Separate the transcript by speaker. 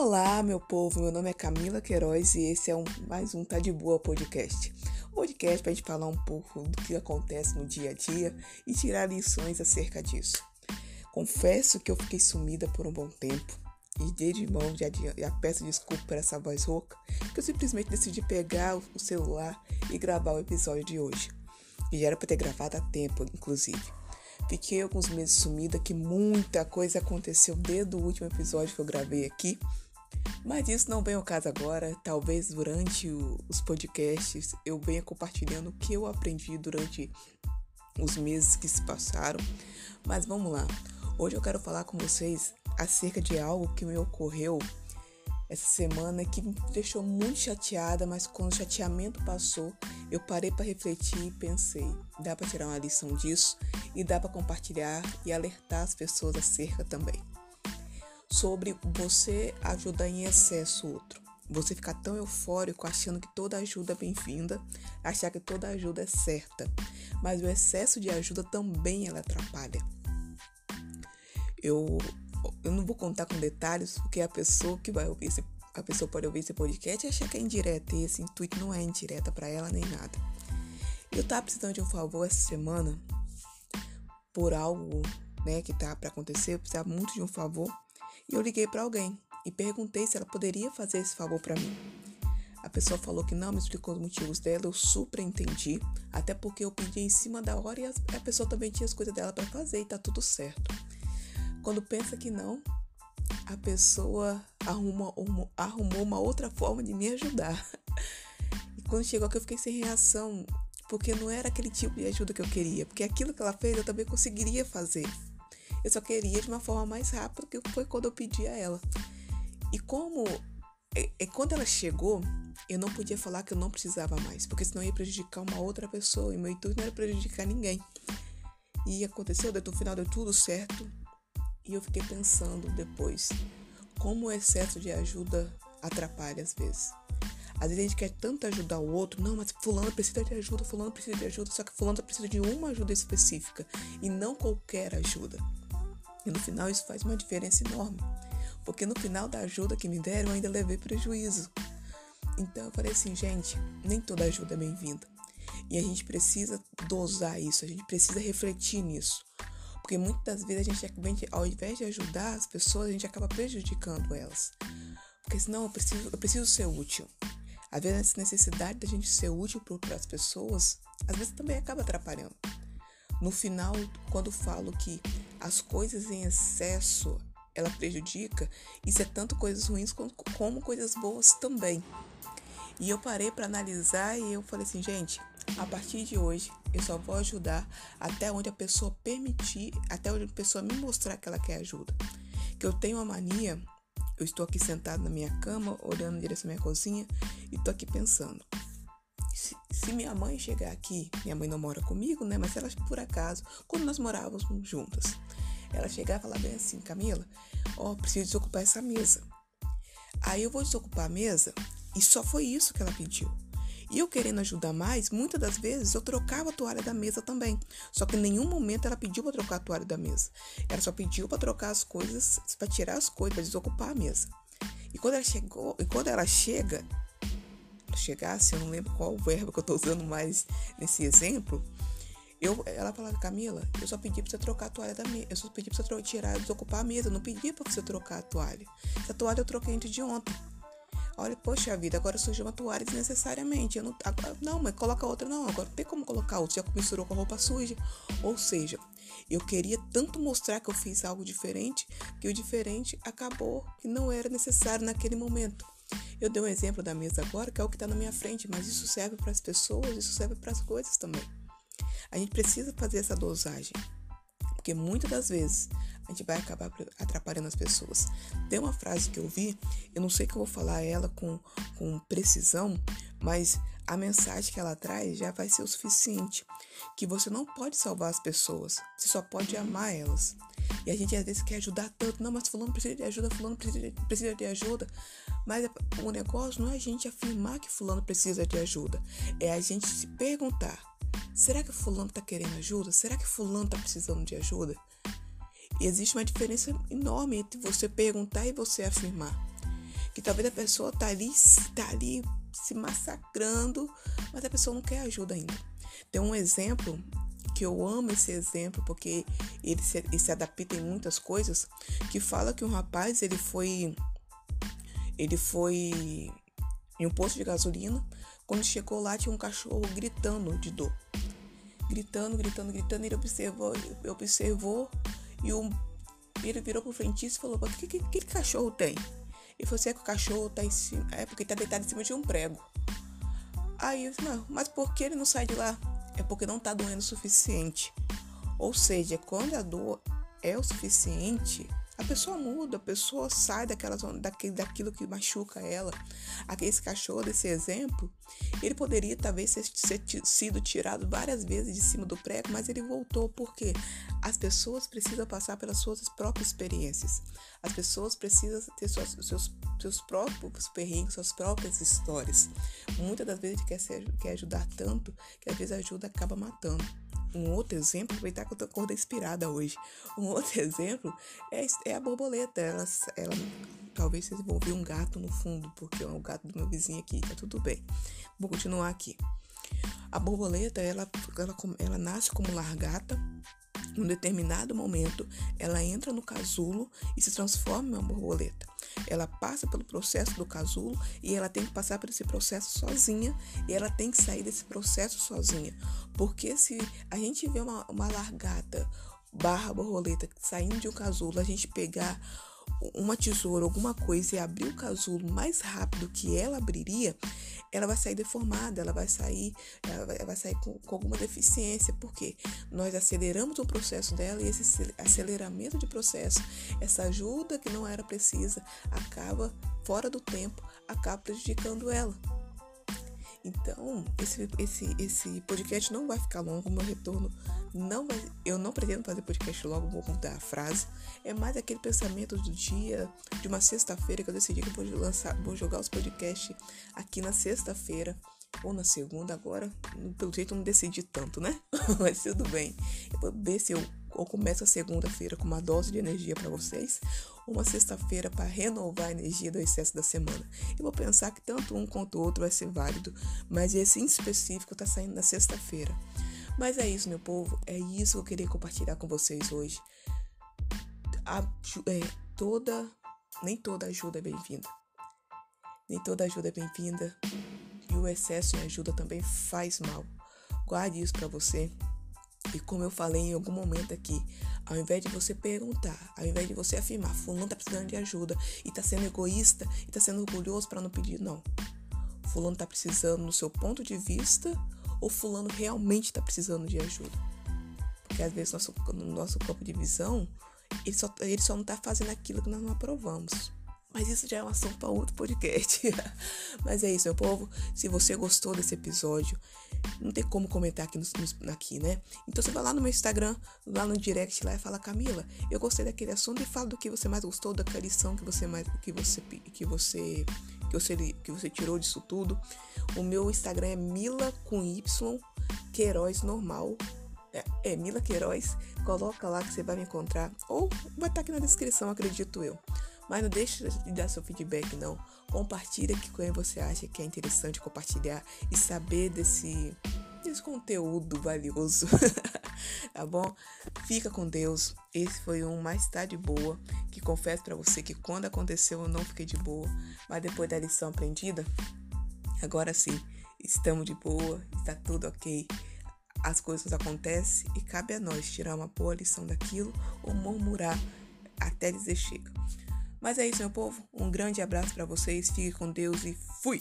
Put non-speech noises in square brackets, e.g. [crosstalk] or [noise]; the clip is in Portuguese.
Speaker 1: Olá, meu povo. Meu nome é Camila Queiroz e esse é um, mais um Tá de Boa podcast. Um podcast para a gente falar um pouco do que acontece no dia a dia e tirar lições acerca disso. Confesso que eu fiquei sumida por um bom tempo e desde mão já, já peço desculpa por essa voz rouca, que eu simplesmente decidi pegar o celular e gravar o episódio de hoje. E já era para ter gravado há tempo, inclusive. Fiquei alguns meses sumida, que muita coisa aconteceu desde o último episódio que eu gravei aqui. Mas isso não vem ao caso agora. Talvez durante o, os podcasts eu venha compartilhando o que eu aprendi durante os meses que se passaram. Mas vamos lá. Hoje eu quero falar com vocês acerca de algo que me ocorreu essa semana que me deixou muito chateada, mas quando o chateamento passou, eu parei para refletir e pensei: dá para tirar uma lição disso e dá para compartilhar e alertar as pessoas acerca também. Sobre você ajudar em excesso o outro. Você ficar tão eufórico achando que toda ajuda é bem-vinda, achar que toda ajuda é certa, mas o excesso de ajuda também ela atrapalha. Eu eu não vou contar com detalhes, porque a pessoa que vai ouvir esse, a pessoa pode ouvir esse podcast e achar que é indireta, e esse intuito não é indireta para ela nem nada. Eu tava precisando de um favor essa semana por algo, né, que tá para acontecer, eu precisava muito de um favor, e eu liguei para alguém e perguntei se ela poderia fazer esse favor para mim. A pessoa falou que não, me explicou os motivos dela, eu super entendi, até porque eu pedi em cima da hora e a pessoa também tinha as coisas dela para fazer e tá tudo certo. Quando pensa que não, a pessoa arruma, uma, arrumou uma outra forma de me ajudar. E quando chegou aqui eu fiquei sem reação, porque não era aquele tipo de ajuda que eu queria, porque aquilo que ela fez eu também conseguiria fazer. Eu só queria de uma forma mais rápida, que foi quando eu pedi a ela. E como é, é, quando ela chegou, eu não podia falar que eu não precisava mais, porque senão ia prejudicar uma outra pessoa, e meu intuito não era prejudicar ninguém. E aconteceu, no final deu tudo certo. E eu fiquei pensando depois como o excesso de ajuda atrapalha às vezes. Às vezes a gente quer tanto ajudar o outro, não, mas fulano precisa de ajuda, fulano precisa de ajuda, só que fulano precisa de uma ajuda específica e não qualquer ajuda. E no final isso faz uma diferença enorme, porque no final da ajuda que me deram eu ainda levei prejuízo. Então eu falei assim, gente, nem toda ajuda é bem-vinda. E a gente precisa dosar isso, a gente precisa refletir nisso. Porque muitas vezes a gente, ao invés de ajudar as pessoas, a gente acaba prejudicando elas. Porque senão eu preciso, eu preciso ser útil. Às vezes essa necessidade da gente ser útil para as pessoas, às vezes também acaba atrapalhando. No final, quando falo que as coisas em excesso ela prejudica, isso é tanto coisas ruins como, coisas boas também. E eu parei para analisar e eu falei assim, gente, a partir de hoje, eu só vou ajudar até onde a pessoa permitir, até onde a pessoa me mostrar que ela quer ajuda. Que eu tenho uma mania, eu estou aqui sentado na minha cama, olhando em direção à minha cozinha e estou aqui pensando. Se, se, minha mãe chegar aqui, minha mãe não mora comigo, né? Mas ela, por acaso, quando nós morávamos juntas, ela chegar e falar bem assim, Camila, ó, oh, preciso desocupar essa mesa. Aí eu vou desocupar a mesa e só foi isso que ela pediu. E eu querendo ajudar mais, muitas das vezes eu trocava a toalha da mesa também. Só que em nenhum momento ela pediu para trocar a toalha da mesa. Ela só pediu para trocar as coisas, para tirar as coisas, para desocupar a mesa. E quando ela chegou, e quando ela chega, chegasse, eu não lembro qual verbo que eu estou usando mais nesse exemplo, eu, ela falava, Camila, eu só pedi pra você trocar a toalha da mesa. Eu só pedi pra você tirar, desocupar a mesa. Eu não pedi pra você trocar a toalha. Essa toalha eu troquei antes de ontem. Olha, poxa vida, agora surgiu uma toalha desnecessariamente. Eu não, agora, não, mas coloca outra. Não, agora tem como colocar outra. Já misturou com a roupa suja. Ou seja, eu queria tanto mostrar que eu fiz algo diferente, que o diferente acabou que não era necessário naquele momento. Eu dei um exemplo da mesa agora, que é o que está na minha frente, mas isso serve para as pessoas, isso serve para as coisas também. A gente precisa fazer essa dosagem, porque muitas das vezes a gente vai acabar atrapalhando as pessoas. Tem uma frase que eu vi, eu não sei que eu vou falar ela com, com precisão, mas a mensagem que ela traz já vai ser o suficiente. Que você não pode salvar as pessoas, você só pode amar elas. E a gente às vezes quer ajudar tanto, não, mas fulano precisa de ajuda, fulano precisa de, precisa de ajuda. Mas é, o negócio não é a gente afirmar que fulano precisa de ajuda, é a gente se perguntar, será que fulano está querendo ajuda? Será que fulano está precisando de ajuda? E existe uma diferença enorme entre você perguntar e você afirmar. que talvez a pessoa tá ali, tá ali se massacrando, mas a pessoa não quer ajuda ainda. Tem um exemplo que eu amo esse exemplo porque ele se, ele se adapta em muitas coisas, que fala que um rapaz ele foi ele foi em um posto de gasolina, quando chegou lá tinha um cachorro gritando de dor. Gritando, gritando, gritando, ele observou, observou e o, ele virou pro frentista e falou: "O que, que, que cachorro tem?" E falou assim: "É que o cachorro tá em cima, é porque tá deitado em cima de um prego." Aí eu "Não, mas por que ele não sai de lá?" É porque não tá doendo o suficiente. Ou seja, quando a dor é o suficiente, a pessoa muda, a pessoa sai daquela zona, daquilo, daquilo que machuca ela. Aquele cachorro desse exemplo, ele poderia talvez ser, ser sido tirado várias vezes de cima do prego, mas ele voltou porque as pessoas precisam passar pelas suas próprias experiências. As pessoas precisam ter suas, seus, seus próprios perrengues, suas próprias histórias. Muitas das vezes a gente quer, ser, quer ajudar tanto que às vezes a ajuda acaba matando. Um outro exemplo, aproveitar que eu tô acordando inspirada hoje. Um outro [laughs] exemplo é, é a borboleta. Ela, ela talvez vocês vão ver um gato no fundo, porque é o gato do meu vizinho aqui. Tá tudo bem. Vou continuar aqui. A borboleta, ela, ela, ela nasce como largata. Em um determinado momento, ela entra no casulo e se transforma em uma borboleta. Ela passa pelo processo do casulo e ela tem que passar por esse processo sozinha e ela tem que sair desse processo sozinha. Porque se a gente vê uma, uma largata barra borboleta saindo de um casulo, a gente pegar uma tesoura, alguma coisa e abrir o casulo mais rápido que ela abriria, ela vai sair deformada, ela vai sair, ela vai, ela vai sair com, com, alguma deficiência, porque nós aceleramos o processo dela e esse aceleramento de processo, essa ajuda que não era precisa, acaba fora do tempo, acaba prejudicando ela. Então, esse, esse, esse podcast não vai ficar longo, meu retorno não vai. Eu não pretendo fazer podcast logo, vou contar a frase. É mais aquele pensamento do dia, de uma sexta-feira, que eu decidi que eu vou lançar, vou jogar os podcasts aqui na sexta-feira ou na segunda agora. Pelo jeito eu não decidi tanto, né? [laughs] Mas tudo bem. Eu vou ver se eu ou começo a segunda-feira com uma dose de energia para vocês, ou uma sexta-feira para renovar a energia do excesso da semana. Eu vou pensar que tanto um quanto o outro vai ser válido, mas esse em específico está saindo na sexta-feira. Mas é isso, meu povo, é isso que eu queria compartilhar com vocês hoje. A, é, toda, nem toda ajuda é bem-vinda. Nem toda ajuda é bem-vinda e o excesso de ajuda também faz mal. Guarde isso para você. E como eu falei em algum momento aqui, ao invés de você perguntar, ao invés de você afirmar, fulano tá precisando de ajuda e tá sendo egoísta e tá sendo orgulhoso para não pedir, não. Fulano tá precisando no seu ponto de vista ou fulano realmente tá precisando de ajuda? Porque às vezes nosso, no nosso campo de visão, ele só, ele só não tá fazendo aquilo que nós não aprovamos. Mas isso já é um assunto para outro podcast. [laughs] Mas é isso, meu povo. Se você gostou desse episódio, não tem como comentar aqui, no, aqui, né? Então você vai lá no meu Instagram, lá no direct lá e fala, Camila, eu gostei daquele assunto e fala do que você mais gostou, daquela lição que você mais que você que você que você que você tirou disso tudo. O meu Instagram é Mila com Y Queiroz normal. É, é Mila Queiroz. Coloca lá que você vai me encontrar ou vai estar aqui na descrição, acredito eu. Mas não deixe de dar seu feedback, não. Compartilha que quem você acha que é interessante compartilhar e saber desse, desse conteúdo valioso. [laughs] tá bom? Fica com Deus. Esse foi um mais tarde boa. Que confesso para você que quando aconteceu eu não fiquei de boa. Mas depois da lição aprendida, agora sim, estamos de boa, está tudo ok as coisas acontecem e cabe a nós tirar uma boa lição daquilo ou murmurar até dizer chega. Mas é isso, meu povo. Um grande abraço para vocês. Fique com Deus e fui!